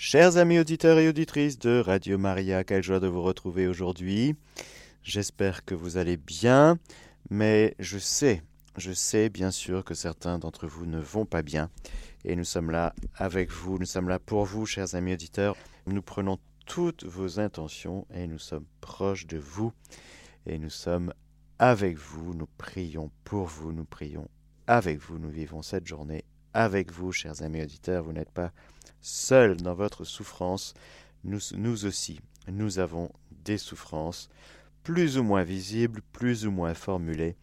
Chers amis auditeurs et auditrices de Radio Maria, quelle joie de vous retrouver aujourd'hui. J'espère que vous allez bien, mais je sais, je sais bien sûr que certains d'entre vous ne vont pas bien. Et nous sommes là avec vous, nous sommes là pour vous, chers amis auditeurs. Nous prenons toutes vos intentions et nous sommes proches de vous. Et nous sommes avec vous, nous prions pour vous, nous prions avec vous, nous vivons cette journée avec vous, chers amis auditeurs. Vous n'êtes pas Seul dans votre souffrance, nous, nous aussi, nous avons des souffrances, plus ou moins visibles, plus ou moins formulées,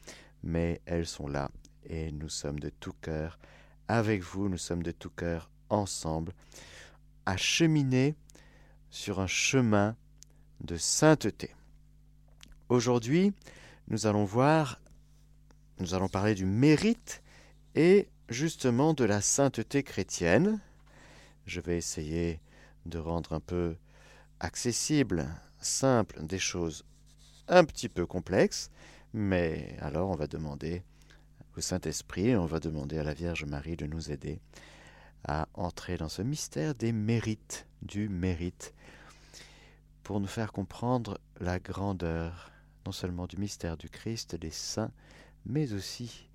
mais elles sont là, et nous sommes de tout cœur avec vous, nous sommes de tout cœur ensemble, à cheminer sur un chemin de sainteté. Aujourd'hui, nous allons voir, nous allons parler du mérite et justement de la sainteté chrétienne, je vais essayer de rendre un peu accessible, simple, des choses un petit peu complexes, mais alors on va demander au Saint-Esprit, on va demander à la Vierge Marie de nous aider à entrer dans ce mystère des mérites, du mérite, pour nous faire comprendre la grandeur, non seulement du mystère du Christ, des saints, mais aussi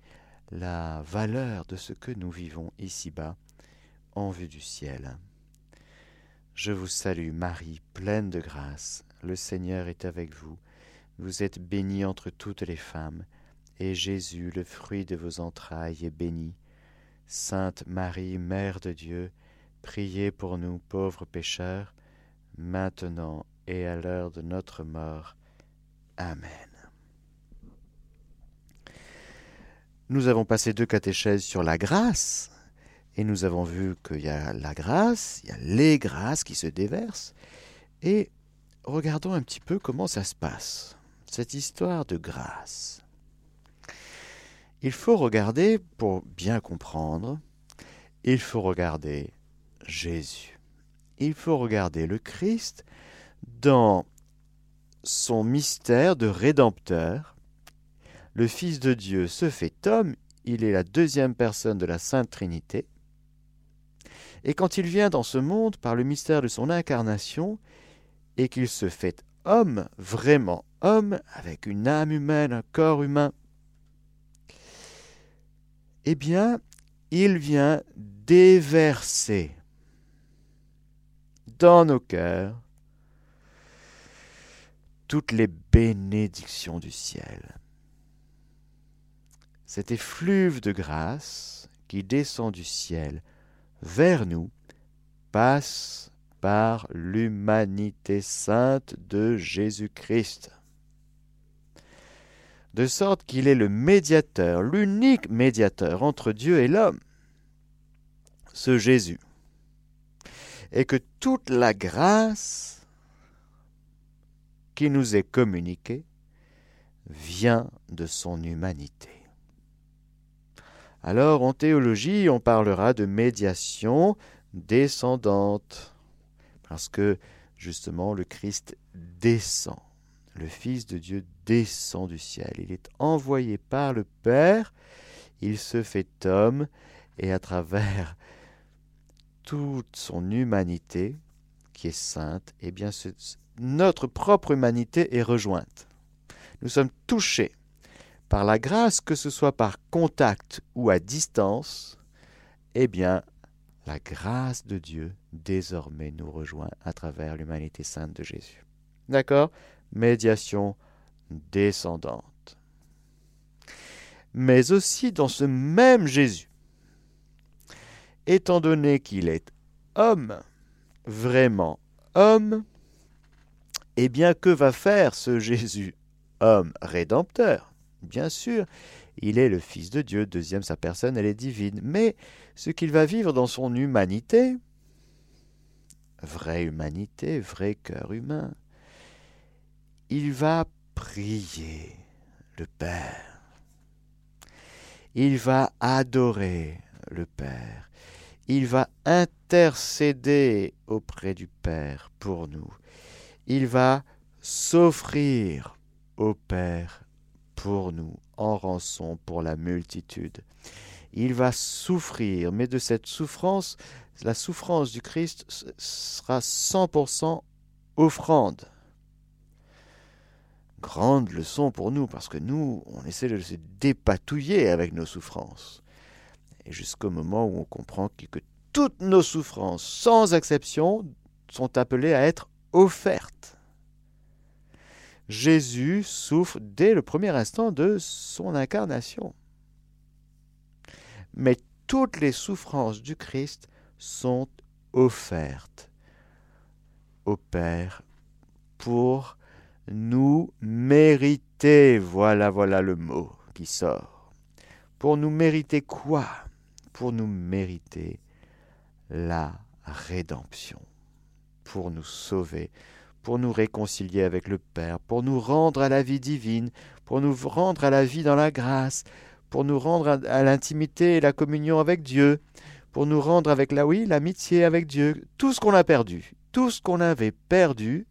la valeur de ce que nous vivons ici-bas en vue du ciel. Je vous salue Marie, pleine de grâce, le Seigneur est avec vous, vous êtes bénie entre toutes les femmes, et Jésus, le fruit de vos entrailles, est béni. Sainte Marie, Mère de Dieu, priez pour nous pauvres pécheurs, maintenant et à l'heure de notre mort. Amen. Nous avons passé deux catéchèses sur la grâce, et nous avons vu qu'il y a la grâce, il y a les grâces qui se déversent. Et regardons un petit peu comment ça se passe, cette histoire de grâce. Il faut regarder, pour bien comprendre, il faut regarder Jésus. Il faut regarder le Christ dans son mystère de rédempteur. Le Fils de Dieu se fait homme, il est la deuxième personne de la Sainte Trinité. Et quand il vient dans ce monde par le mystère de son incarnation, et qu'il se fait homme, vraiment homme, avec une âme humaine, un corps humain, eh bien, il vient déverser dans nos cœurs toutes les bénédictions du ciel. Cet effluve de grâce qui descend du ciel vers nous passe par l'humanité sainte de Jésus-Christ. De sorte qu'il est le médiateur, l'unique médiateur entre Dieu et l'homme, ce Jésus. Et que toute la grâce qui nous est communiquée vient de son humanité. Alors en théologie, on parlera de médiation descendante, parce que justement le Christ descend, le Fils de Dieu descend du ciel, il est envoyé par le Père, il se fait homme, et à travers toute son humanité, qui est sainte, eh bien notre propre humanité est rejointe. Nous sommes touchés par la grâce, que ce soit par contact ou à distance, eh bien, la grâce de Dieu désormais nous rejoint à travers l'humanité sainte de Jésus. D'accord? Médiation descendante. Mais aussi dans ce même Jésus, étant donné qu'il est homme, vraiment homme, eh bien que va faire ce Jésus, homme rédempteur? Bien sûr, il est le Fils de Dieu, deuxième sa personne, elle est divine, mais ce qu'il va vivre dans son humanité, vraie humanité, vrai cœur humain, il va prier le Père. Il va adorer le Père. Il va intercéder auprès du Père pour nous. Il va s'offrir au Père pour nous, en rançon pour la multitude. Il va souffrir, mais de cette souffrance, la souffrance du Christ sera 100% offrande. Grande leçon pour nous, parce que nous, on essaie de se dépatouiller avec nos souffrances. Et jusqu'au moment où on comprend que toutes nos souffrances, sans exception, sont appelées à être offertes. Jésus souffre dès le premier instant de son incarnation. Mais toutes les souffrances du Christ sont offertes au Père pour nous mériter. Voilà, voilà le mot qui sort. Pour nous mériter quoi? Pour nous mériter la rédemption, pour nous sauver, pour nous réconcilier avec le Père, pour nous rendre à la vie divine, pour nous rendre à la vie dans la grâce, pour nous rendre à, l'intimité et la communion avec Dieu, pour nous rendre avec la oui, l'amitié avec Dieu, tout ce qu'on a perdu, tout ce qu'on avait perdu,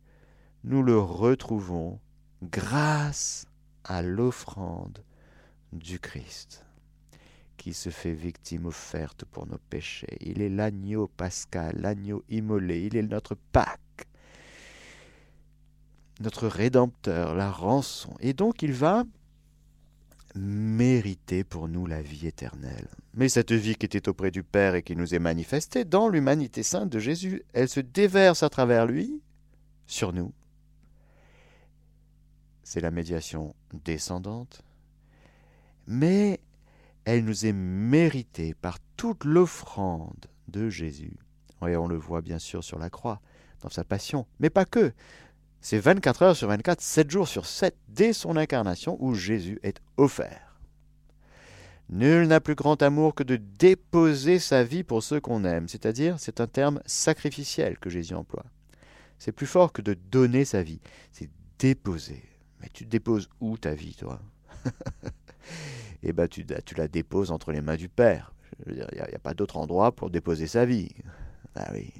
nous le retrouvons grâce à l'offrande du Christ, qui se fait victime offerte pour nos péchés. Il est l'agneau pascal, l'agneau immolé, il est notre Pâque, notre Rédempteur, la rançon. Et donc il va mériter pour nous la vie éternelle. Mais cette vie qui était auprès du Père et qui nous est manifestée dans l'humanité sainte de Jésus, elle se déverse à travers lui sur nous. C'est la médiation descendante, mais elle nous est méritée par toute l'offrande de Jésus. Et on le voit bien sûr sur la croix, dans sa passion, mais pas que. C'est 24 heures sur 24, 7 jours sur 7, dès son incarnation, où Jésus est offert. Nul n'a plus grand amour que de déposer sa vie pour ceux qu'on aime, c'est-à-dire c'est un terme sacrificiel que Jésus emploie. C'est plus fort que de donner sa vie, c'est déposer. Mais tu déposes où ta vie, toi? Eh bien, tu, la déposes entre les mains du Père. Il n'y a, a, pas d'autre endroit pour déposer sa vie. Ah oui.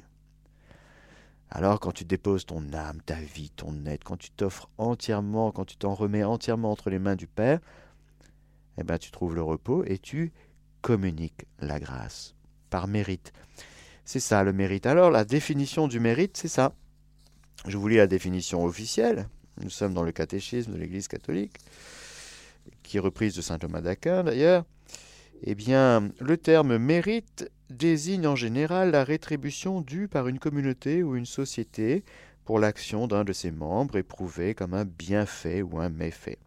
Alors quand tu déposes ton âme, ta vie, ton être, quand tu t'offres entièrement, quand tu t'en remets entièrement entre les mains du Père, eh ben tu trouves le repos et tu communiques la grâce par mérite. C'est ça le mérite. Alors la définition du mérite, c'est ça. Je vous lis la définition officielle. Nous sommes dans le catéchisme de l'Église catholique, qui est reprise de saint Thomas d'Aquin d'ailleurs. Eh bien, le terme mérite désigne en général la rétribution due par une communauté ou une société pour l'action d'un de ses membres éprouvée comme un bienfait ou un méfait,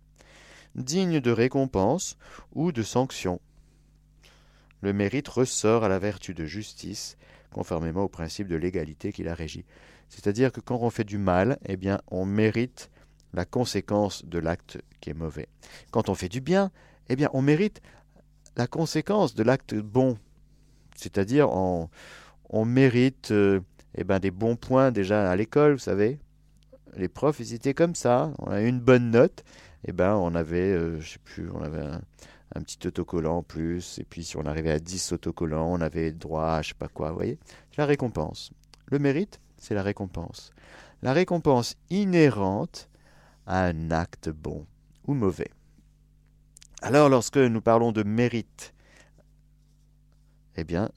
digne de récompense ou de sanction. Le mérite ressort à la vertu de justice, conformément au principe de l'égalité qui la régit. C'est-à-dire que quand on fait du mal, eh bien, on mérite la conséquence de l'acte qui est mauvais. Quand on fait du bien, eh bien, on mérite la conséquence de l'acte bon c'est-à-dire, on, mérite euh, eh ben, des bons points déjà à l'école, vous savez. Les profs, ils étaient comme ça. On a eu une bonne note. Eh ben, on avait, euh, un, petit autocollant en plus. Et puis, si on arrivait à 10 autocollants, on avait droit à je sais pas quoi, vous voyez. C'est la récompense. Le mérite, c'est la récompense. La récompense inhérente à un acte bon ou mauvais. Alors, lorsque nous parlons de mérite, eh bien,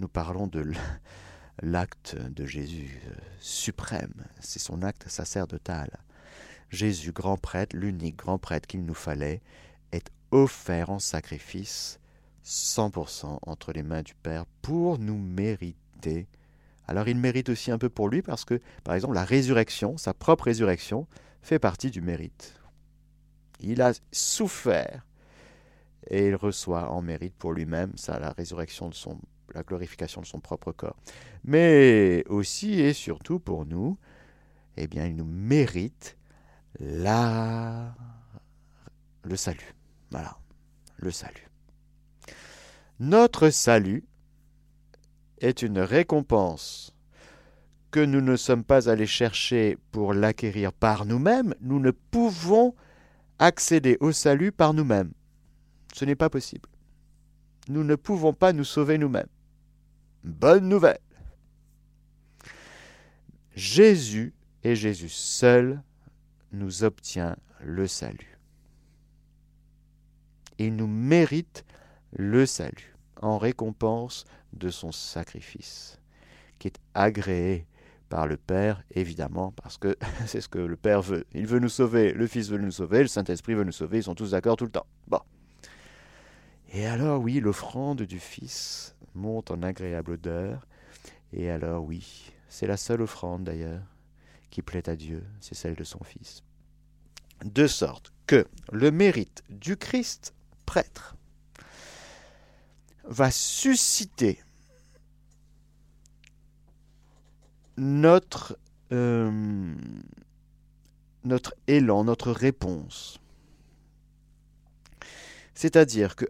nous parlons de l'acte de Jésus euh, suprême. C'est son acte sacerdotal. Jésus, grand prêtre, l'unique grand prêtre qu'il nous fallait, est offert en sacrifice 100% entre les mains du Père pour nous mériter. Alors il mérite aussi un peu pour lui parce que, par exemple, la résurrection, sa propre résurrection, fait partie du mérite. Il a souffert et il reçoit en mérite pour lui-même ça la résurrection de son la glorification de son propre corps. Mais aussi et surtout pour nous, eh bien, il nous mérite la le salut. Voilà, le salut. Notre salut est une récompense que nous ne sommes pas allés chercher pour l'acquérir par nous-mêmes, nous ne pouvons accéder au salut par nous-mêmes. Ce n'est pas possible. Nous ne pouvons pas nous sauver nous-mêmes. Bonne nouvelle. Jésus et Jésus seul nous obtient le salut. Il nous mérite le salut. en récompense de son sacrifice, qui est agréé par le Père, évidemment, parce que c'est ce que le Père veut. Il veut nous sauver, le Fils veut nous sauver, le Saint-Esprit veut nous sauver, ils sont tous d'accord tout le temps. Bon. Et alors oui, l'offrande du Fils monte en agréable odeur, et alors oui, c'est la seule offrande d'ailleurs qui plaît à Dieu, c'est celle de son Fils. De sorte que le mérite du Christ prêtre va susciter notre, euh, élan, notre réponse. C'est-à-dire que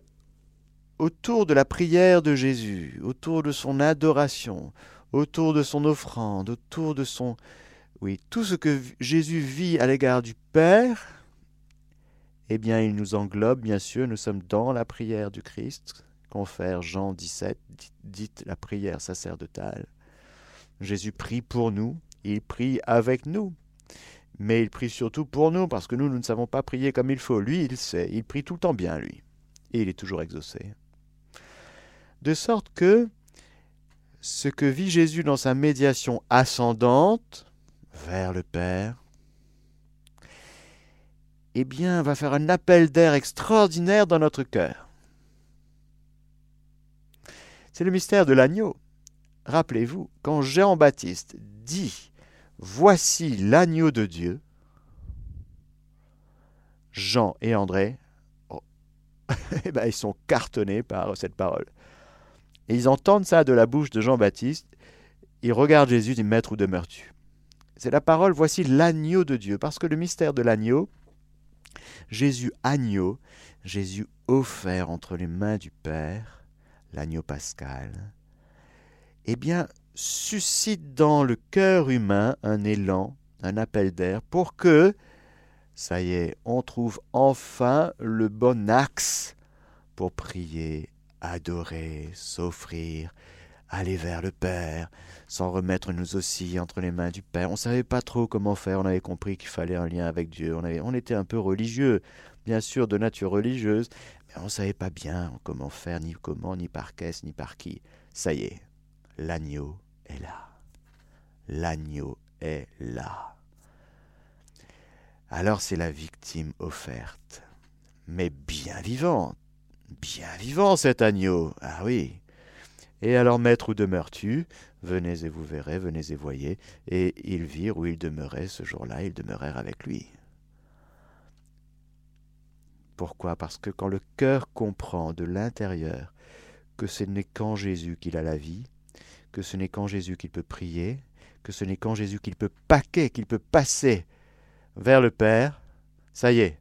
autour de la prière de Jésus, autour de son adoration, autour de son offrande, autour de son... Oui, tout ce que Jésus vit à l'égard du Père, eh bien, il nous englobe, bien sûr, nous sommes dans la prière du Christ, confère Jean 17, dite la prière sacerdotale. Jésus prie pour nous, il prie avec nous. Mais il prie surtout pour nous, parce que nous, nous ne savons pas prier comme il faut. Lui, il sait, il prie tout le temps bien, lui. Et il est toujours exaucé. De sorte que ce que vit Jésus dans sa médiation ascendante vers le Père, eh bien, va faire un appel d'air extraordinaire dans notre cœur. C'est le mystère de l'agneau. Rappelez-vous, quand Jean-Baptiste dit Voici l'agneau de Dieu, Jean et André, oh, eh ben, ils sont cartonnés par cette parole. Et ils entendent ça de la bouche de Jean-Baptiste. Ils regardent Jésus et disent Maître, où demeures-tu? C'est la parole Voici l'agneau de Dieu. Parce que le mystère de l'agneau, Jésus agneau, Jésus offert entre les mains du Père, l'agneau pascal, eh bien, suscite dans le cœur humain un élan, un appel d'air, pour que, ça y est, on trouve enfin le bon axe pour prier, adorer, s'offrir, aller vers le Père, s'en remettre nous aussi entre les mains du Père. On ne savait pas trop comment faire, on avait compris qu'il fallait un lien avec Dieu, on, on était un peu religieux, bien sûr de nature religieuse, mais on ne savait pas bien comment faire, ni comment, ni par qu'est-ce, ni par qui. Ça y est, l'agneau est là. L'agneau est là. Alors c'est la victime offerte, mais bien vivante. Bien vivant cet agneau. Ah oui. Et alors, maître, où demeures-tu? Venez et vous verrez, venez et voyez. Et ils virent où il demeurait ce jour-là, ils demeurèrent avec lui. Pourquoi? Parce que quand le cœur comprend de l'intérieur que ce n'est qu'en Jésus qu'il a la vie, que ce n'est qu'en Jésus qu'il peut prier, que ce n'est qu'en Jésus qu'il peut paquer, qu'il peut passer vers le Père, ça y est,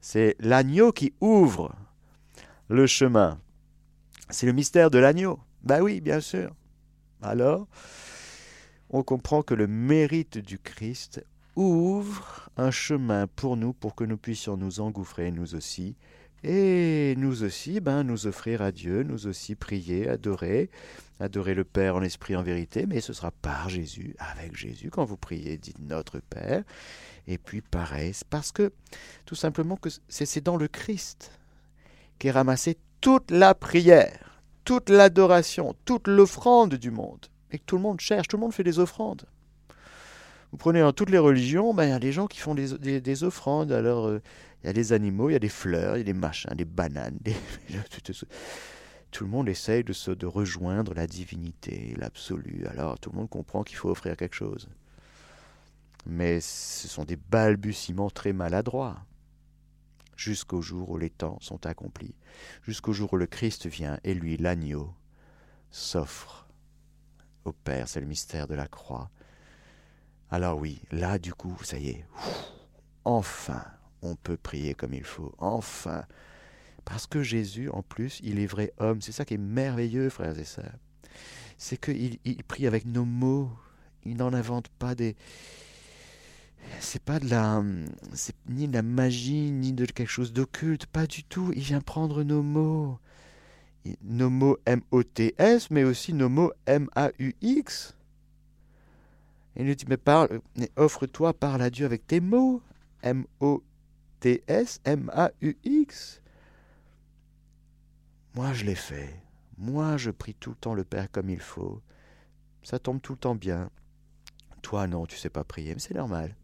c'est l'agneau qui ouvre le chemin. C'est le mystère de l'agneau. Ben oui, bien sûr. Alors, on comprend que le mérite du Christ ouvre un chemin pour nous, pour que nous puissions nous engouffrer, nous aussi, et nous aussi, ben, nous offrir à Dieu, nous aussi prier, adorer, adorer le Père en esprit, en vérité, mais ce sera par Jésus, avec Jésus. Quand vous priez, dites notre Père. Et puis pareil, parce que tout simplement que c'est dans le Christ qu'est ramassée toute la prière, toute l'adoration, toute l'offrande du monde. Et que tout le monde cherche, tout le monde fait des offrandes. Vous prenez dans toutes les religions, ben, il y a des gens qui font des, offrandes. Alors, euh, il y a des animaux, il y a des fleurs, il y a des machins, des bananes. tout le monde essaye de, se, de rejoindre la divinité, l'absolu. Alors tout le monde comprend qu'il faut offrir quelque chose. Mais ce sont des balbutiements très maladroits. Jusqu'au jour où les temps sont accomplis, jusqu'au jour où le Christ vient et lui, l'agneau, s'offre au Père. C'est le mystère de la croix. Alors oui, là du coup, ça y est, enfin, on peut prier comme il faut. Enfin. Parce que Jésus, en plus, il est vrai homme. C'est ça qui est merveilleux, frères et sœurs. C'est qu'il il prie avec nos mots. Il n'en invente pas des. C'est pas de la. C'est ni de la magie, ni de quelque chose d'occulte. Pas du tout. Il vient prendre nos mots. Nos mots M-O-T-S, mais aussi nos mots M-A-U-X. Il nous dit, mais parle, offre-toi, parle à Dieu avec tes mots. M-O-T-S. T-S-M-A-U-X. Moi, je l'ai fait. Moi, je prie tout le temps le Père comme il faut. Ça tombe tout le temps bien. Toi, non, tu sais pas prier, mais c'est normal.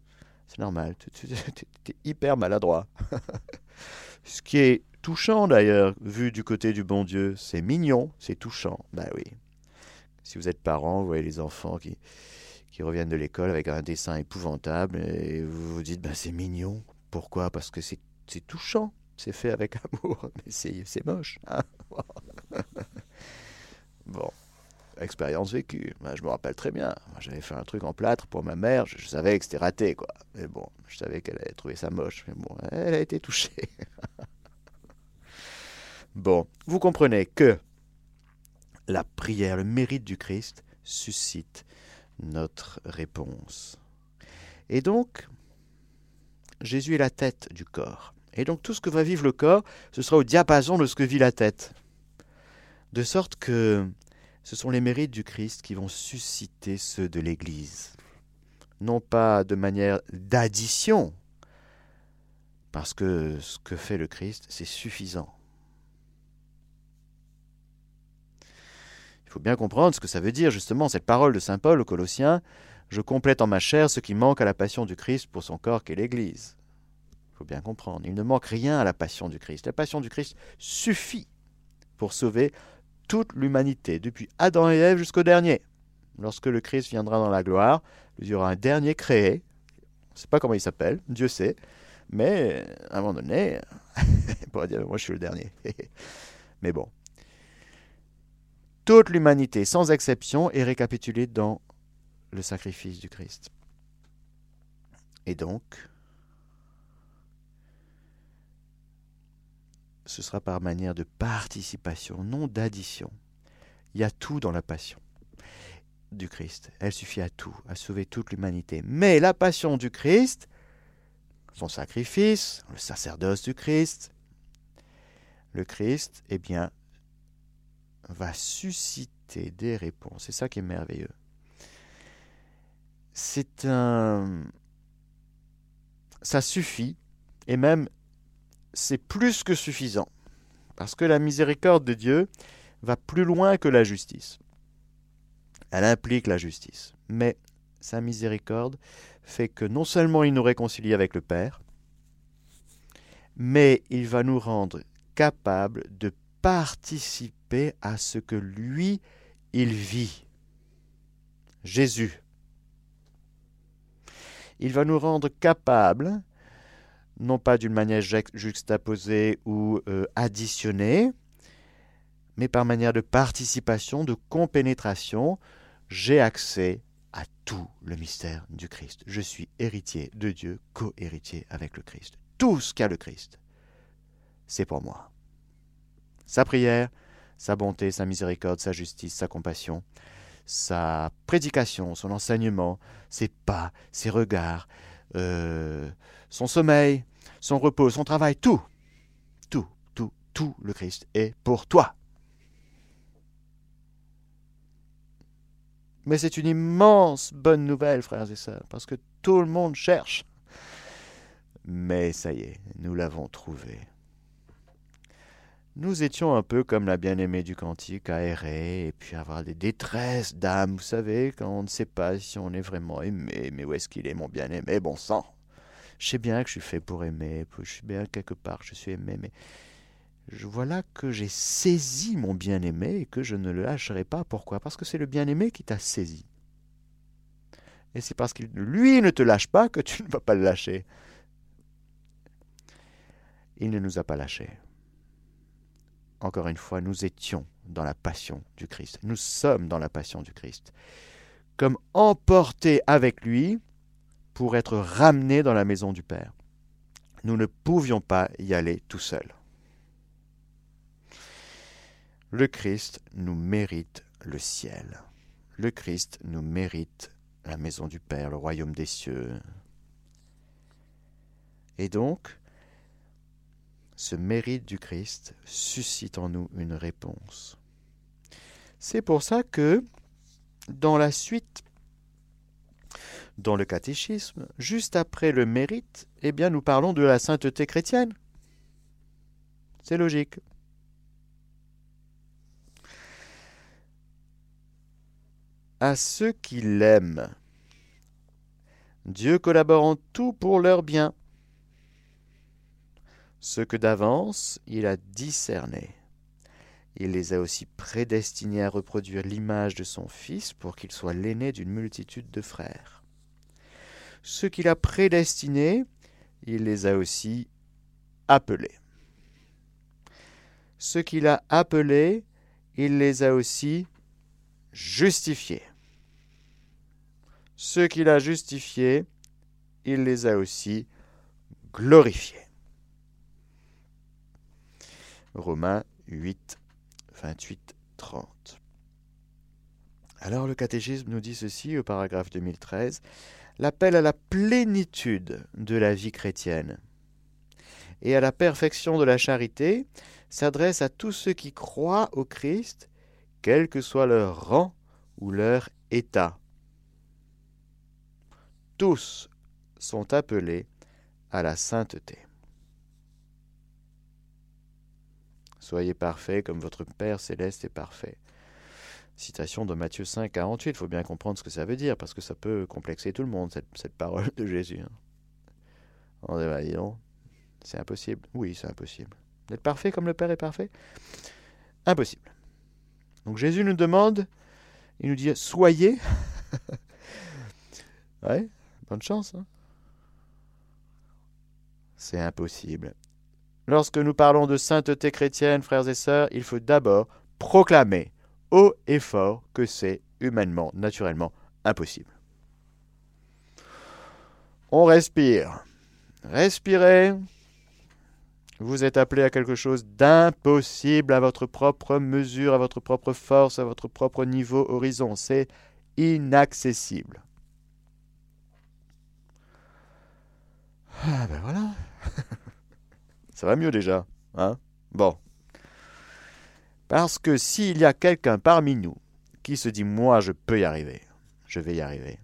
C'est normal. Tu es hyper maladroit. Ce qui est touchant d'ailleurs, vu du côté du bon Dieu, c'est mignon, c'est touchant. Ben oui. Si vous êtes parent, vous voyez les enfants qui, qui reviennent de l'école avec un dessin épouvantable et vous vous dites, ben c'est mignon. Pourquoi? Parce que c'est touchant, c'est fait avec amour, mais c'est moche. Hein bon, expérience vécue. je me rappelle très bien. J'avais fait un truc en plâtre pour ma mère. Je, savais que c'était raté, quoi. Mais bon, je savais qu'elle allait trouver ça moche. Mais bon, elle a été touchée. bon, vous comprenez que la prière, le mérite du Christ suscite notre réponse. Et donc, Jésus est la tête du corps. Et donc tout ce que va vivre le corps, ce sera au diapason de ce que vit la tête. De sorte que ce sont les mérites du Christ qui vont susciter ceux de l'Église. Non pas de manière d'addition, parce que ce que fait le Christ, c'est suffisant. Il faut bien comprendre ce que ça veut dire justement cette parole de Saint Paul aux Colossiens, Je complète en ma chair ce qui manque à la passion du Christ pour son corps qu'est l'Église. Il faut bien comprendre, il ne manque rien à la passion du Christ. La passion du Christ suffit pour sauver toute l'humanité, depuis Adam et Ève jusqu'au dernier. Lorsque le Christ viendra dans la gloire, il y aura un dernier créé. On ne sait pas comment il s'appelle, Dieu sait. Mais à un moment donné, il pourrait dire Moi, je suis le dernier. mais bon. Toute l'humanité, sans exception, est récapitulée dans le sacrifice du Christ. Et donc, ce sera par manière de participation, non d'addition. Il y a tout dans la passion du Christ. Elle suffit à tout, à sauver toute l'humanité. Mais la passion du Christ, son sacrifice, le sacerdoce du Christ, le Christ, eh bien, va susciter des réponses. C'est ça qui est merveilleux. C'est un... Ça suffit, et même c'est plus que suffisant. Parce que la miséricorde de Dieu va plus loin que la justice. Elle implique la justice. Mais sa miséricorde fait que non seulement il nous réconcilie avec le Père, mais il va nous rendre capables de participer à ce que lui, il vit. Jésus. Il va nous rendre capables non pas d'une manière juxtaposée ou euh, additionnée, mais par manière de participation, de compénétration, j'ai accès à tout le mystère du Christ. Je suis héritier de Dieu, co-héritier avec le Christ. Tout ce qu'a le Christ, c'est pour moi. Sa prière, sa bonté, sa miséricorde, sa justice, sa compassion, sa prédication, son enseignement, ses pas, ses regards, euh, son sommeil, son repos, son travail, tout, tout, tout, tout le Christ est pour toi. Mais c'est une immense bonne nouvelle, frères et sœurs, parce que tout le monde cherche. Mais ça y est, nous l'avons trouvé. Nous étions un peu comme la bien-aimée du cantique à et puis avoir des détresses d'âme, vous savez, quand on ne sait pas si on est vraiment aimé, mais où est-ce qu'il est mon bien-aimé, bon sang je sais bien que je suis fait pour aimer, je suis bien quelque part, je suis aimé, mais je voilà que j'ai saisi mon bien-aimé et que je ne le lâcherai pas. Pourquoi? Parce que c'est le bien-aimé qui t'a saisi. Et c'est parce que lui ne te lâche pas que tu ne vas pas le lâcher. Il ne nous a pas lâchés. Encore une fois, nous étions dans la passion du Christ. Nous sommes dans la passion du Christ. Comme emportés avec lui, pour être ramenés dans la maison du Père. Nous ne pouvions pas y aller tout seuls. Le Christ nous mérite le ciel. Le Christ nous mérite la maison du Père, le royaume des cieux. Et donc, ce mérite du Christ suscite en nous une réponse. C'est pour ça que, dans la suite dans le catéchisme, juste après le mérite, eh bien nous parlons de la sainteté chrétienne. C'est logique. à ceux qui l'aiment. Dieu collabore en tout pour leur bien. Ce que d'avance il a discerné. Il les a aussi prédestinés à reproduire l'image de son Fils pour qu'il soit l'aîné d'une multitude de frères. Ce qu'il a prédestinés, il les a aussi appelés. Ce qu'il a appelés, il les a aussi justifiés. Ce qu'il a justifiés, il les a aussi glorifiés. Romains 8, 28, 30. Alors le catéchisme nous dit ceci au paragraphe 2013, l'appel à la plénitude de la vie chrétienne et à la perfection de la charité s'adresse à tous ceux qui croient au Christ, quel que soit leur rang ou leur état. Tous sont appelés à la sainteté. Soyez parfaits comme votre Père céleste est parfait. Citation de Matthieu 5, 48. Il faut bien comprendre ce que ça veut dire, parce que ça peut complexer tout le monde, cette, parole de Jésus. On dit, bah, c'est impossible. Oui, c'est impossible. D'être parfait comme le Père est parfait? Impossible. Donc Jésus nous demande, il nous dit, soyez. ouais, bonne chance. Hein. c'est impossible. Lorsque nous parlons de sainteté chrétienne, frères et sœurs, il faut d'abord proclamer haut et fort que c'est humainement, naturellement impossible. On respire. Respirez. Vous êtes appelé à quelque chose d'impossible à votre propre mesure, à votre propre force, à votre propre niveau horizon. C'est inaccessible. Ah ben voilà. Ça va mieux déjà, hein? Bon. Parce que s'il y a quelqu'un parmi nous qui se dit moi je peux y arriver, je vais y arriver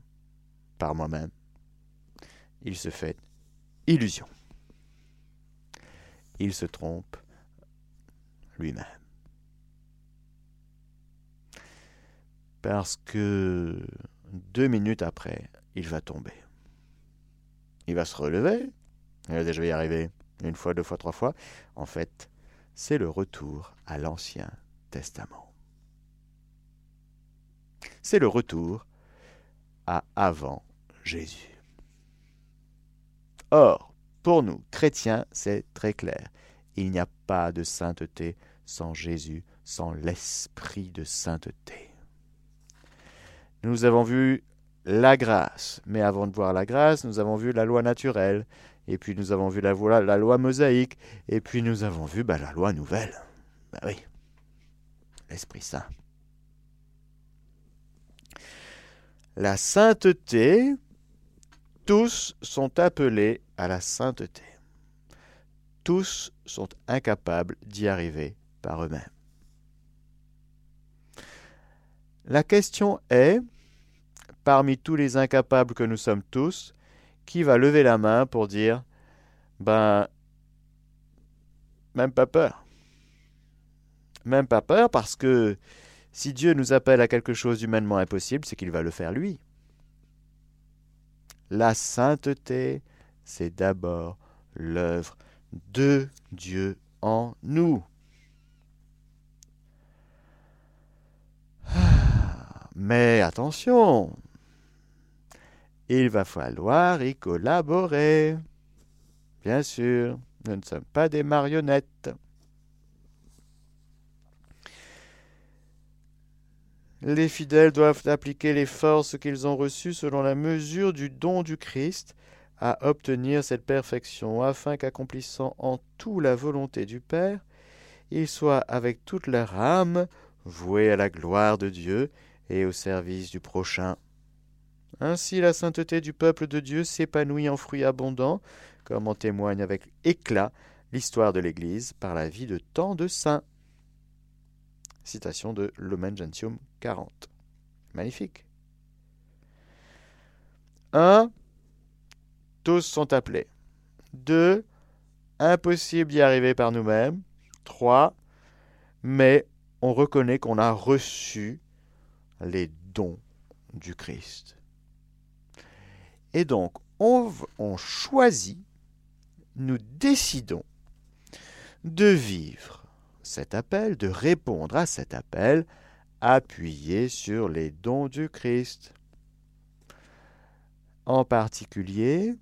par moi-même, il se fait illusion. Il se trompe lui-même. Parce que deux minutes après, il va tomber. Il va se relever. Il va vais y arriver une fois, deux fois, trois fois. En fait, c'est le retour à l'Ancien Testament. C'est le retour à avant Jésus. Or, pour nous, chrétiens, c'est très clair. Il n'y a pas de sainteté sans Jésus, sans l'esprit de sainteté. Nous avons vu la grâce, mais avant de voir la grâce, nous avons vu la loi naturelle, et puis nous avons vu la, loi mosaïque, et puis nous avons vu bah, la loi nouvelle. Ben oui, l'Esprit Saint. La sainteté, tous sont appelés à la sainteté. Tous sont incapables d'y arriver par eux-mêmes. La question est, parmi tous les incapables que nous sommes tous, qui va lever la main pour dire Ben, même pas peur. Même pas peur parce que si Dieu nous appelle à quelque chose d'humainement impossible, c'est qu'il va le faire lui. La sainteté, c'est d'abord l'œuvre de Dieu en nous. Mais attention, il va falloir y collaborer. Bien sûr, nous ne sommes pas des marionnettes. Les fidèles doivent appliquer les forces qu'ils ont reçues selon la mesure du don du Christ à obtenir cette perfection, afin qu'accomplissant en tout la volonté du Père, ils soient avec toute leur âme voués à la gloire de Dieu et au service du prochain. Ainsi la sainteté du peuple de Dieu s'épanouit en fruits abondants, comme en témoigne avec éclat l'histoire de l'Église par la vie de tant de saints. Citation de Lumen Gentium 40. Magnifique. 1. Tous sont appelés. 2. Impossible d'y arriver par nous-mêmes. 3. Mais on reconnaît qu'on a reçu les dons du Christ. Et donc, on, choisit, nous décidons de vivre cet appel, de répondre à cet appel, appuyé sur les dons du Christ. En particulier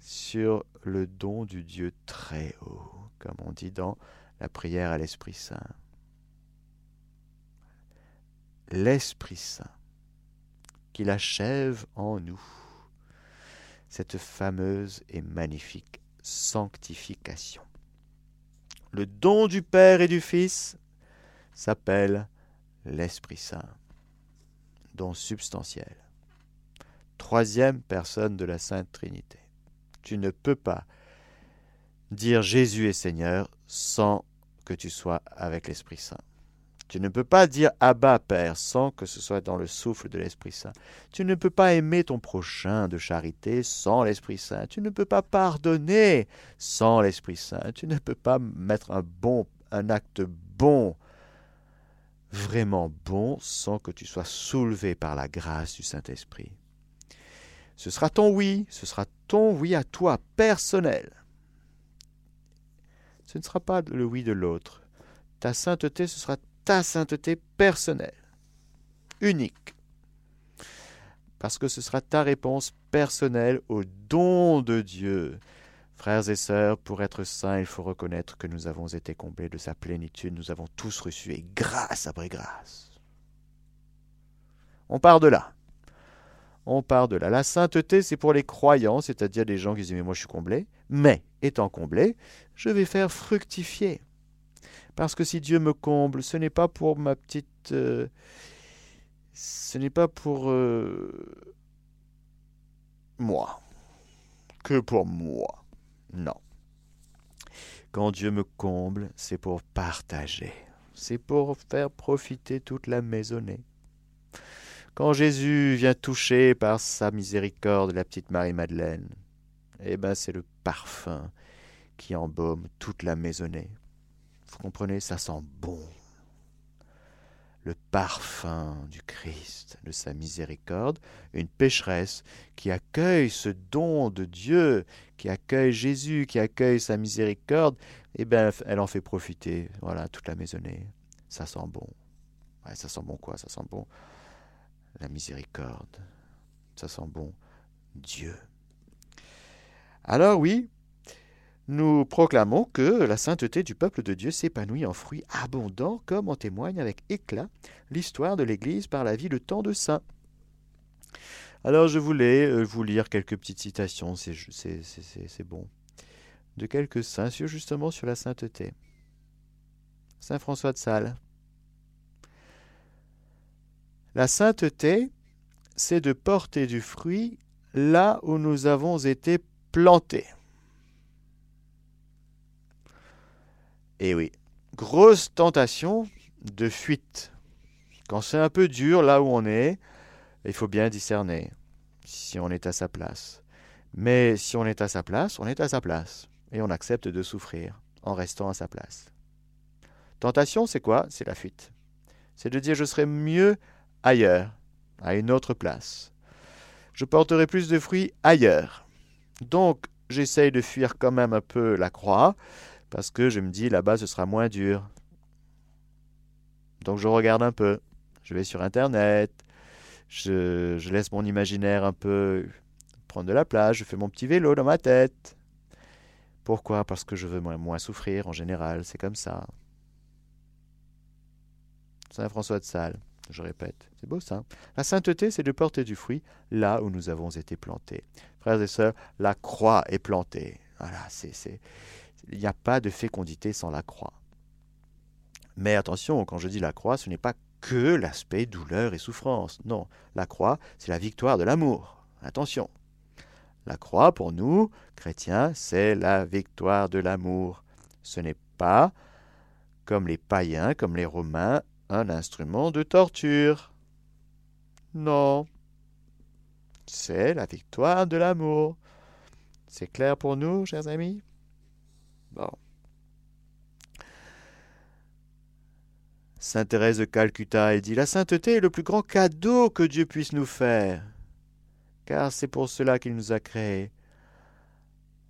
sur le don du Dieu très haut, comme on dit dans la prière à l'Esprit Saint. L'Esprit Saint, qu'il achève en nous cette fameuse et magnifique sanctification. Le don du Père et du Fils s'appelle l'Esprit Saint, don substantiel. Troisième personne de la Sainte Trinité. Tu ne peux pas dire Jésus est Seigneur sans que tu sois avec l'Esprit Saint. Tu ne peux pas dire Abba Père sans que ce soit dans le souffle de l'Esprit Saint. Tu ne peux pas aimer ton prochain de charité sans l'Esprit Saint. Tu ne peux pas pardonner sans l'Esprit Saint. Tu ne peux pas mettre un bon un acte bon vraiment bon sans que tu sois soulevé par la grâce du Saint-Esprit. Ce sera ton oui, ce sera ton oui à toi personnel. Ce ne sera pas le oui de l'autre. Ta sainteté, ce sera ta sainteté personnelle, unique. Parce que ce sera ta réponse personnelle au don de Dieu. Frères et sœurs, pour être saints, il faut reconnaître que nous avons été comblés de sa plénitude, nous avons tous reçu, et grâce après grâce. On part de là. On part de là. La sainteté, c'est pour les croyants, c'est-à-dire les gens qui disent Mais moi je suis comblé. Mais, étant comblé, je vais faire fructifier. Parce que si Dieu me comble, ce n'est pas pour ma petite... Euh, ce n'est pas pour euh, moi. Que pour moi. Non. Quand Dieu me comble, c'est pour partager. C'est pour faire profiter toute la maisonnée. Quand Jésus vient toucher par sa miséricorde la petite Marie-Madeleine, eh ben c'est le parfum qui embaume toute la maisonnée. Vous comprenez, ça sent bon. Le parfum du Christ, de sa miséricorde, une pécheresse qui accueille ce don de Dieu, qui accueille Jésus, qui accueille sa miséricorde, eh bien, elle en fait profiter, voilà, toute la maisonnée. Ça sent bon. ça sent bon quoi? Ça sent bon la miséricorde. Ça sent bon Dieu. Alors oui, nous proclamons que la sainteté du peuple de Dieu s'épanouit en fruits abondants, comme en témoigne avec éclat l'histoire de l'Église par la vie de tant de saints. Alors je voulais euh, vous lire quelques petites citations, c'est bon, de quelques saints, justement sur la sainteté. Saint François de Sales. La sainteté, c'est de porter du fruit là où nous avons été plantés. Et eh oui, grosse tentation de fuite. Quand c'est un peu dur là où on est, il faut bien discerner si on est à sa place. Mais si on est à sa place, on est à sa place. Et on accepte de souffrir en restant à sa place. Tentation, c'est quoi? C'est la fuite. C'est de dire je serai mieux ailleurs, à une autre place. Je porterai plus de fruits ailleurs. Donc, j'essaye de fuir quand même un peu la croix, parce que je me dis là-bas ce sera moins dur. Donc je regarde un peu, je vais sur Internet, je, laisse mon imaginaire un peu prendre de la place, je fais mon petit vélo dans ma tête. Pourquoi? Parce que je veux moins, souffrir en général, c'est comme ça. Saint François de Sales, je répète, c'est beau ça. La sainteté, c'est de porter du fruit là où nous avons été plantés. Frères et sœurs, la croix est plantée. Voilà, c'est il n'y a pas de fécondité sans la croix. Mais attention, quand je dis la croix, ce n'est pas que l'aspect douleur et souffrance. Non, la croix, c'est la victoire de l'amour. Attention. La croix, pour nous, chrétiens, c'est la victoire de l'amour. Ce n'est pas, comme les païens, comme les romains, un instrument de torture. Non. C'est la victoire de l'amour. C'est clair pour nous, chers amis? Sainte Thérèse de Calcutta, elle dit La sainteté est le plus grand cadeau que Dieu puisse nous faire, car c'est pour cela qu'il nous a créés.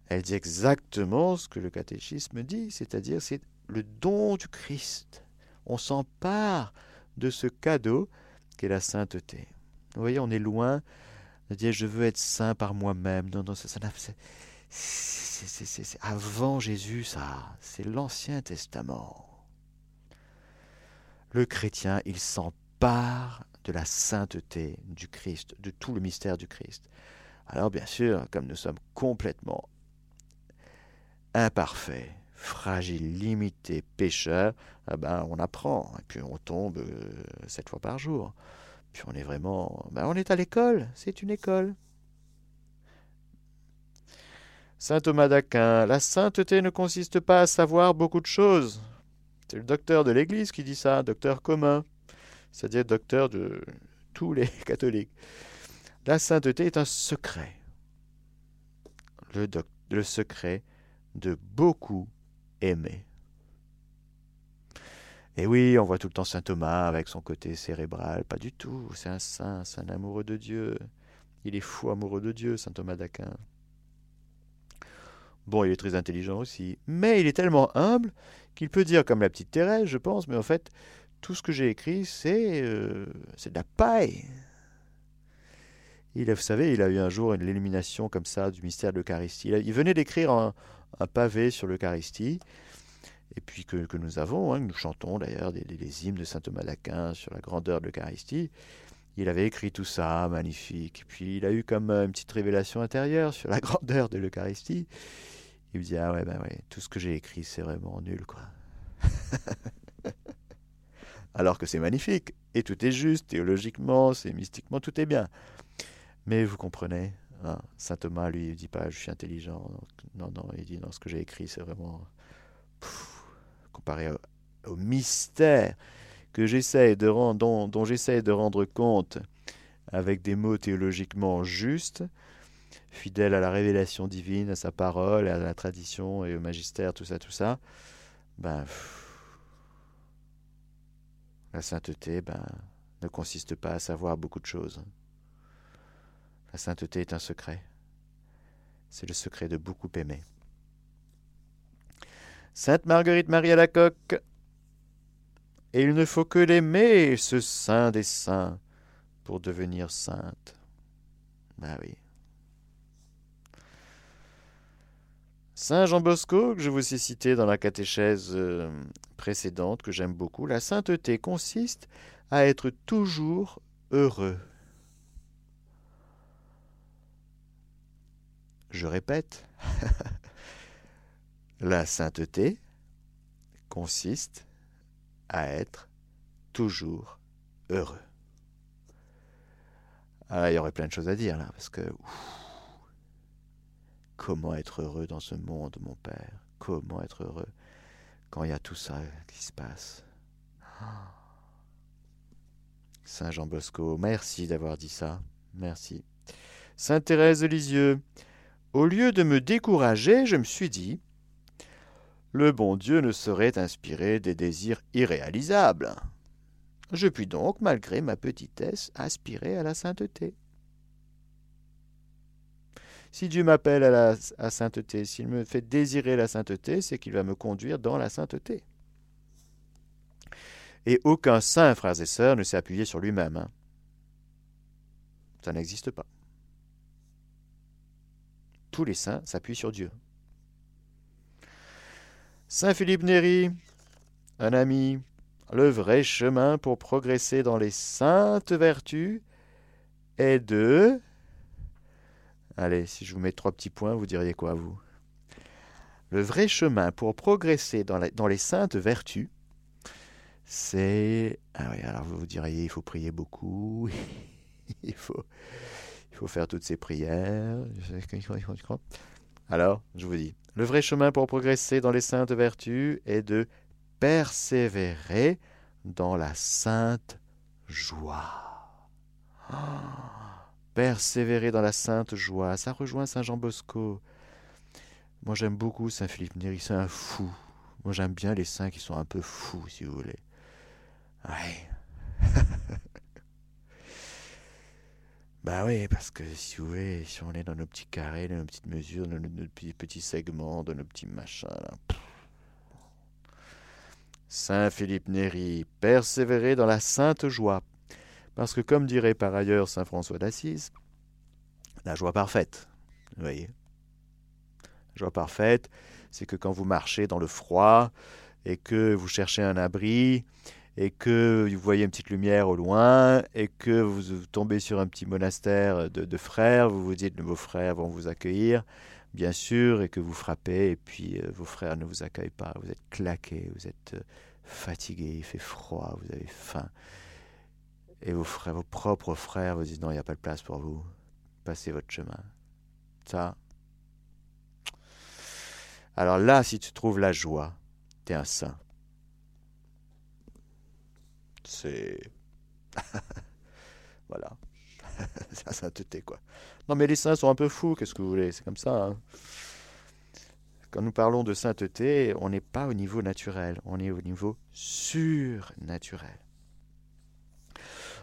Elle dit exactement ce que le catéchisme dit, c'est-à-dire c'est le don du Christ. On s'empare de ce cadeau qu'est la sainteté. Vous voyez, on est loin de dire je veux être saint par moi-même. Non, non, ça c'est avant Jésus, ça. C'est l'Ancien Testament. Le chrétien, il s'empare de la sainteté du Christ, de tout le mystère du Christ. Alors bien sûr, comme nous sommes complètement imparfaits, fragiles, limités, pécheurs, eh ben, on apprend, et puis on tombe euh, sept fois par jour. Puis on est vraiment... Ben, on est à l'école, c'est une école. Saint Thomas d'Aquin, la sainteté ne consiste pas à savoir beaucoup de choses. C'est le docteur de l'Église qui dit ça, docteur commun, c'est-à-dire docteur de tous les catholiques. La sainteté est un secret. Le, secret de beaucoup aimer. Et oui, on voit tout le temps saint Thomas avec son côté cérébral. Pas du tout. C'est un saint, c'est un amoureux de Dieu. Il est fou amoureux de Dieu, saint Thomas d'Aquin. Bon, il est très intelligent aussi. Mais il est tellement humble qu'il peut dire, comme la petite Thérèse, je pense, mais en fait, tout ce que j'ai écrit, c'est euh, de la paille. Il, vous savez, il a eu un jour une illumination comme ça du mystère de l'Eucharistie. Il, venait d'écrire un, pavé sur l'Eucharistie, et puis que, nous avons, hein, que nous chantons d'ailleurs des, hymnes de saint Thomas d'Aquin sur la grandeur de l'Eucharistie. Il avait écrit tout ça, magnifique. Puis il a eu comme une petite révélation intérieure sur la grandeur de l'Eucharistie. Il me dit Ah ouais, ben ouais, tout ce que j'ai écrit, c'est vraiment nul, quoi. Alors que c'est magnifique, et tout est juste, théologiquement, c'est mystiquement, tout est bien. Mais vous comprenez, Hein, Saint Thomas, lui, il dit pas je suis intelligent. Non, non, il dit non, ce que j'ai écrit, c'est vraiment comparé au, mystère que j'essaie de rendre, dont, dont j'essaie de rendre compte avec des mots théologiquement justes, fidèles à la révélation divine, à sa parole, à la tradition et au magistère, tout ça, tout ça. Ben, la sainteté, ben, ne consiste pas à savoir beaucoup de choses. La sainteté est un secret. C'est le secret de beaucoup aimer. Sainte Marguerite Marie à la coque. Et il ne faut que l'aimer, ce saint des saints, pour devenir sainte. Ben oui. Saint Jean Bosco, que je vous ai cité dans la catéchèse euh, précédente, que j'aime beaucoup, la sainteté consiste à être toujours heureux. Je répète, la sainteté consiste à être toujours heureux. Ah, il y aurait plein de choses à dire là, parce que comment être heureux dans ce monde, mon Père? Comment être heureux quand il y a tout ça qui se passe? Saint Jean Bosco, merci d'avoir dit ça. Merci. Sainte Thérèse de Lisieux, au lieu de me décourager, je me suis dit Le bon Dieu ne saurait inspirer des désirs irréalisables. Je puis donc, malgré ma petitesse, aspirer à la sainteté. Si Dieu m'appelle à la sainteté, s'il me fait désirer la sainteté, c'est qu'il va me conduire dans la sainteté. Et aucun saint, frères et sœurs, ne s'est appuyé sur lui-même. Hein. Ça n'existe pas tous les saints s'appuient sur Dieu. Saint Philippe Néri, un ami, le vrai chemin pour progresser dans les saintes vertus est de... Allez, si je vous mets trois petits points, vous diriez quoi, vous? Le vrai chemin pour progresser dans, les saintes vertus, c'est... Ah oui, alors vous vous diriez, il faut prier beaucoup, il faut il faut faire toutes ces prières. Alors, je vous dis, le vrai chemin pour progresser dans les saintes vertus est de persévérer dans la sainte joie. persévérer dans la sainte joie, ça rejoint Saint Jean Bosco. Moi j'aime beaucoup Saint Philippe Néri, c'est un fou. Moi j'aime bien les saints qui sont un peu fous, si vous voulez. Ouais. bah oui, parce que si vous voulez, si on est dans nos petits carrés, dans nos petites mesures, dans nos, petits, segments, dans nos petits machins, Saint Philippe Néri, persévérer dans la sainte joie, parce que comme dirait par ailleurs Saint François d'Assise, la joie parfaite, vous voyez, la joie parfaite, c'est que quand vous marchez dans le froid et que vous cherchez un abri et que vous voyez une petite lumière au loin et que vous tombez sur un petit monastère de, frères, vous vous dites vos frères vont vous accueillir, bien sûr, et que vous frappez et puis euh, vos frères ne vous accueillent pas, vous êtes claqué, vous êtes euh, fatigué, il fait froid, vous avez faim. Et vos frères, vos propres frères vous disent non, il n'y a pas de place pour vous, passez votre chemin. Ça, alors là, si tu trouves la joie, tu es un saint. C'est. voilà. C'est la sainteté, quoi. Non, mais les saints sont un peu fous, qu'est-ce que vous voulez? C'est comme ça. Hein. Quand nous parlons de sainteté, on n'est pas au niveau naturel, on est au niveau surnaturel.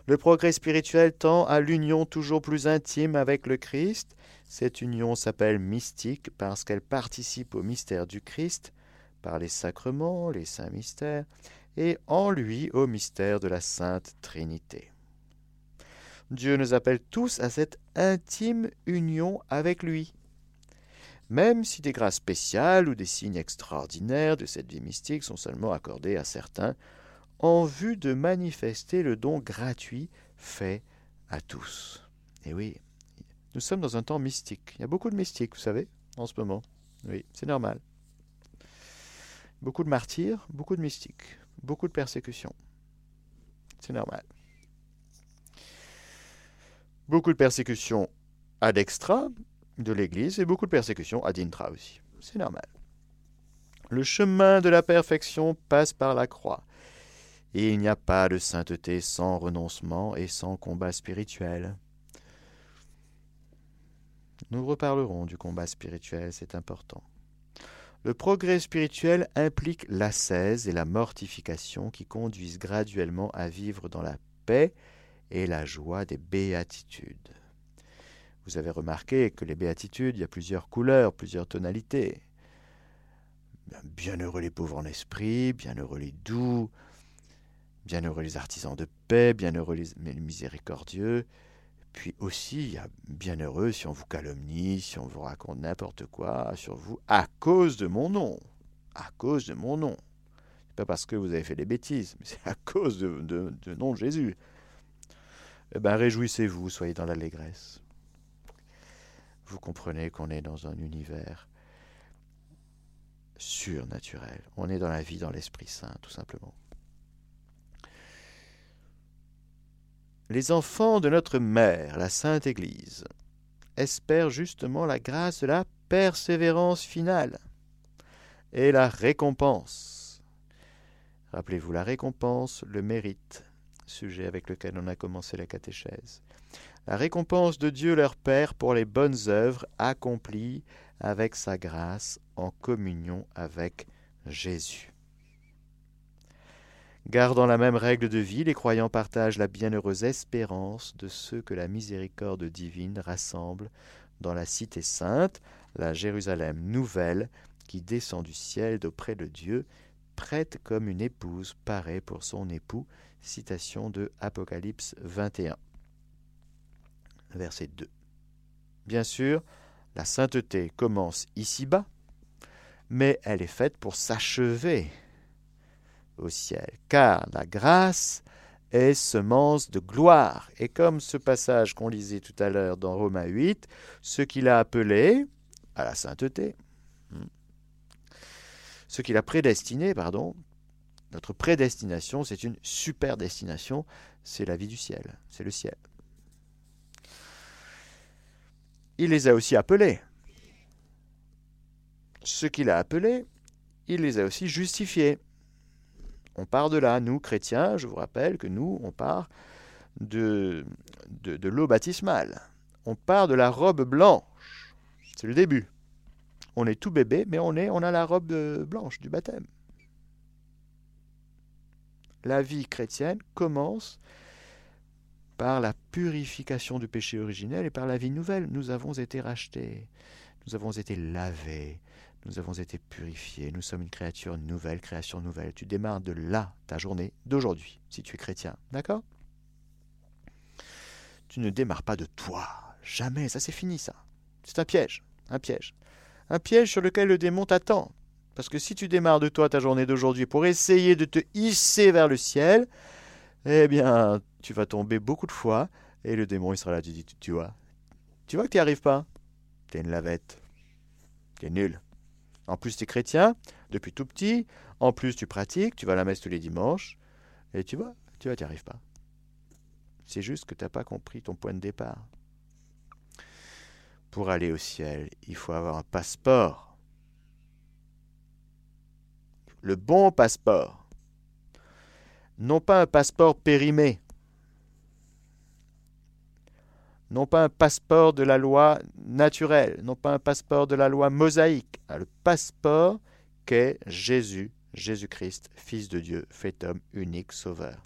Le progrès spirituel tend à l'union toujours plus intime avec le Christ. Cette union s'appelle mystique parce qu'elle participe au mystère du Christ par les sacrements, les saints mystères, et en lui au mystère de la Sainte Trinité. Dieu nous appelle tous à cette intime union avec lui. Même si des grâces spéciales ou des signes extraordinaires de cette vie mystique sont seulement accordés à certains, en vue de manifester le don gratuit fait à tous. Et oui, nous sommes dans un temps mystique. Il y a beaucoup de mystiques, vous savez, en ce moment. Oui, c'est normal. Beaucoup de martyrs, beaucoup de mystiques, beaucoup de persécutions. C'est normal. Beaucoup de persécutions ad extra de l'Église et beaucoup de persécutions ad intra aussi. C'est normal. Le chemin de la perfection passe par la croix. Il n'y a pas de sainteté sans renoncement et sans combat spirituel. Nous reparlerons du combat spirituel, c'est important. Le progrès spirituel implique l'ascèse et la mortification qui conduisent graduellement à vivre dans la paix et la joie des béatitudes. Vous avez remarqué que les béatitudes, il y a plusieurs couleurs, plusieurs tonalités. Bienheureux les pauvres en esprit, bienheureux les doux, Bienheureux les artisans de paix, bienheureux les miséricordieux. Puis aussi, il y bienheureux si on vous calomnie, si on vous raconte n'importe quoi sur vous, à cause de mon nom. À cause de mon nom. C'est pas parce que vous avez fait des bêtises, mais c'est à cause de, de, nom de Jésus. Eh bien, réjouissez-vous, soyez dans l'allégresse. Vous comprenez qu'on est dans un univers surnaturel. On est dans la vie, dans l'Esprit Saint, tout simplement. Les enfants de notre mère, la Sainte Église, espèrent justement la grâce de la persévérance finale et la récompense. Rappelez-vous la récompense, le mérite, sujet avec lequel on a commencé la catéchèse. La récompense de Dieu leur Père pour les bonnes œuvres accomplies avec sa grâce en communion avec Jésus. Gardant la même règle de vie, les croyants partagent la bienheureuse espérance de ceux que la miséricorde divine rassemble dans la cité sainte, la Jérusalem nouvelle, qui descend du ciel d'auprès de Dieu, prête comme une épouse paraît pour son époux. Citation de Apocalypse 21. Verset 2. Bien sûr, la sainteté commence ici-bas, mais elle est faite pour s'achever au ciel, car la grâce est semence de gloire. Et comme ce passage qu'on lisait tout à l'heure dans Romains 8, ce qu'il a appelé à la sainteté, hmm, ce qu'il a prédestiné, pardon, notre prédestination, c'est une super destination, c'est la vie du ciel, c'est le ciel. Il les a aussi appelés. Ce qu'il a appelé, il les a aussi justifiés. On part de là, nous, chrétiens, je vous rappelle que nous, on part de, de, l'eau baptismale. On part de la robe blanche. C'est le début. On est tout bébé, mais on, est, on a la robe blanche du baptême. La vie chrétienne commence par la purification du péché originel et par la vie nouvelle. Nous avons été rachetés, nous avons été lavés, nous avons été purifiés, nous sommes une créature nouvelle, création nouvelle. Tu démarres de là ta journée d'aujourd'hui, si tu es chrétien, d'accord? Tu ne démarres pas de toi, jamais, ça c'est fini ça. C'est un piège, un piège. Un piège sur lequel le démon t'attend. Parce que si tu démarres de toi ta journée d'aujourd'hui pour essayer de te hisser vers le ciel, eh bien, tu vas tomber beaucoup de fois et le démon il sera là, tu dis, tu vois, tu vois que tu n'y arrives pas? T'es une lavette. T'es nul. En plus, tu es chrétien depuis tout petit. En plus, tu pratiques, tu vas à la messe tous les dimanches. Et tu vois, tu vois, n'y arrives pas. C'est juste que tu n'as pas compris ton point de départ. Pour aller au ciel, il faut avoir un passeport. Le bon passeport. Non pas un passeport périmé. Non pas un passeport de la loi naturelle, non pas un passeport de la loi mosaïque. Ah, le passeport qu'est Jésus, Jésus-Christ, Fils de Dieu, fait homme, unique, sauveur.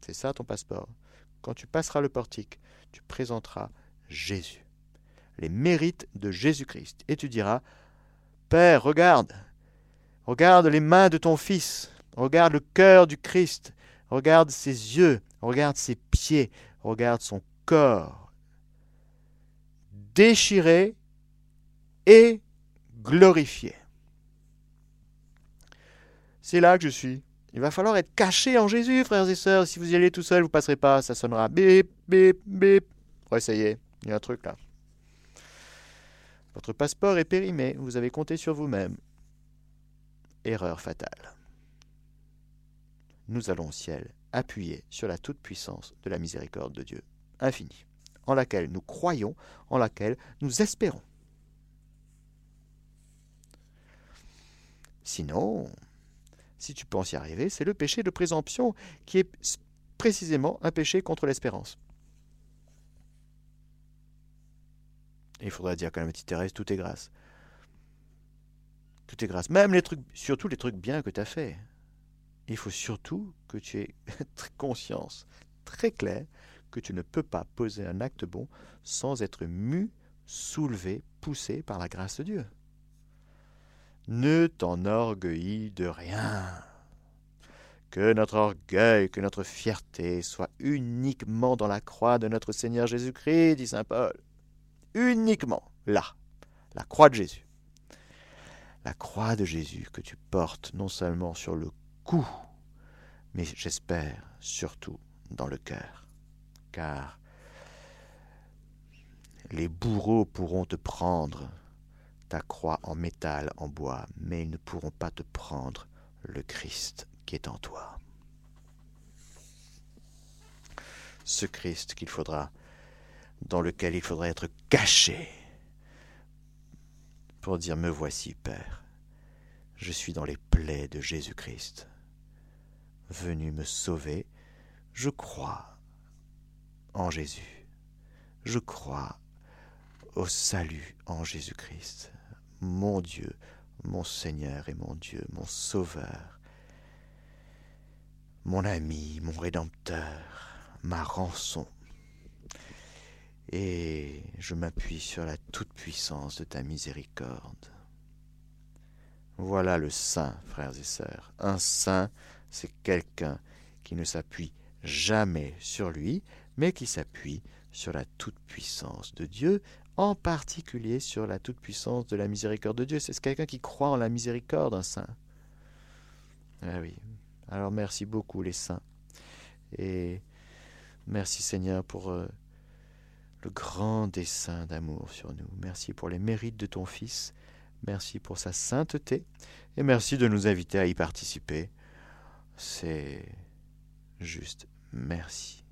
C'est ça ton passeport. Quand tu passeras le portique, tu présenteras Jésus les mérites de Jésus-Christ. Et tu diras, Père, regarde, regarde les mains de ton Fils, regarde le cœur du Christ, regarde ses yeux, regarde ses pieds, regarde son corps, déchiré et glorifié. C'est là que je suis. Il va falloir être caché en Jésus, frères et sœurs. Si vous y allez tout seul, vous ne passerez pas. Ça sonnera bip, bip, bip. Essayez. Il y a un truc là. Votre passeport est périmé, vous avez compté sur vous-même. Erreur fatale. Nous allons au ciel, appuyer sur la toute-puissance de la miséricorde de Dieu, infinie, en laquelle nous croyons, en laquelle nous espérons. Sinon, si tu penses y arriver, c'est le péché de présomption qui est précisément un péché contre l'espérance. il faudra dire quand même, petite Thérèse, tout est grâce. Tout est grâce. Même les trucs, surtout les trucs bien que tu as fait. Il faut surtout que tu aies conscience très claire que tu ne peux pas poser un acte bon sans être mu, soulevé, poussé par la grâce de Dieu. Ne t'enorgueillis de rien. Que notre orgueil, que notre fierté soit uniquement dans la croix de notre Seigneur Jésus-Christ, dit Saint Paul uniquement là, la croix de Jésus. La croix de Jésus que tu portes non seulement sur le cou, mais j'espère surtout dans le cœur. Car les bourreaux pourront te prendre ta croix en métal, en bois, mais ils ne pourront pas te prendre le Christ qui est en toi. Ce Christ qu'il faudra dans lequel il faudrait être caché pour dire Me voici, Père, je suis dans les plaies de Jésus-Christ, venu me sauver, je crois en Jésus, je crois au salut en Jésus-Christ, mon Dieu, mon Seigneur et mon Dieu, mon Sauveur, mon ami, mon Rédempteur, ma rançon et je m'appuie sur la toute-puissance de ta miséricorde. Voilà le saint, frères et sœurs. Un saint, c'est quelqu'un qui ne s'appuie jamais sur lui, mais qui s'appuie sur la toute-puissance de Dieu, en particulier sur la toute-puissance de la miséricorde de Dieu. C'est quelqu'un qui croit en la miséricorde, un saint. Ah oui. Alors merci beaucoup les saints. Et merci Seigneur pour... Euh, le grand dessein d'amour sur nous. Merci pour les mérites de ton Fils, merci pour sa sainteté, et merci de nous inviter à y participer. C'est juste merci